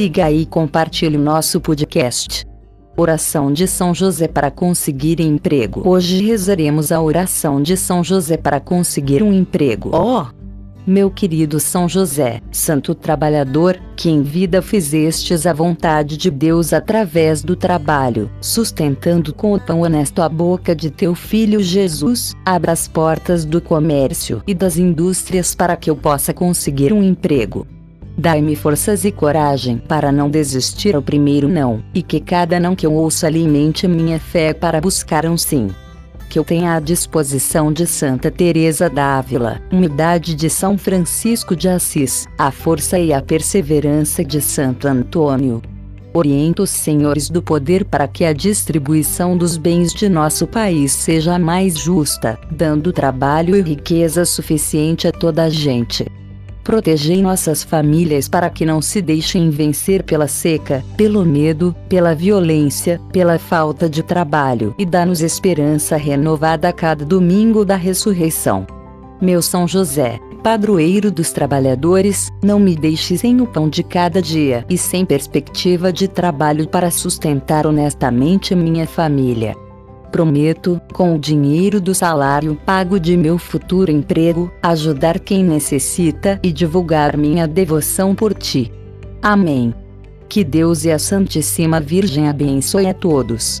siga e compartilhe o nosso podcast. Oração de São José para conseguir emprego. Hoje rezaremos a oração de São José para conseguir um emprego. Oh! Meu querido São José, santo trabalhador, que em vida fizestes a vontade de Deus através do trabalho, sustentando com o pão honesto a boca de teu filho Jesus, abra as portas do comércio e das indústrias para que eu possa conseguir um emprego. Dai-me forças e coragem para não desistir ao primeiro não, e que cada não que eu ouça alimente minha fé para buscar um sim que eu tenha à disposição de Santa Teresa d'Ávila, umidade de São Francisco de Assis, a força e a perseverança de Santo Antônio. Oriento os senhores do poder para que a distribuição dos bens de nosso país seja mais justa, dando trabalho e riqueza suficiente a toda a gente. Protegei nossas famílias para que não se deixem vencer pela seca, pelo medo, pela violência, pela falta de trabalho e dá-nos esperança renovada a cada domingo da ressurreição. Meu São José, padroeiro dos trabalhadores, não me deixes sem o pão de cada dia e sem perspectiva de trabalho para sustentar honestamente minha família. Prometo, com o dinheiro do salário pago de meu futuro emprego, ajudar quem necessita e divulgar minha devoção por ti. Amém. Que Deus e a Santíssima Virgem abençoe a todos.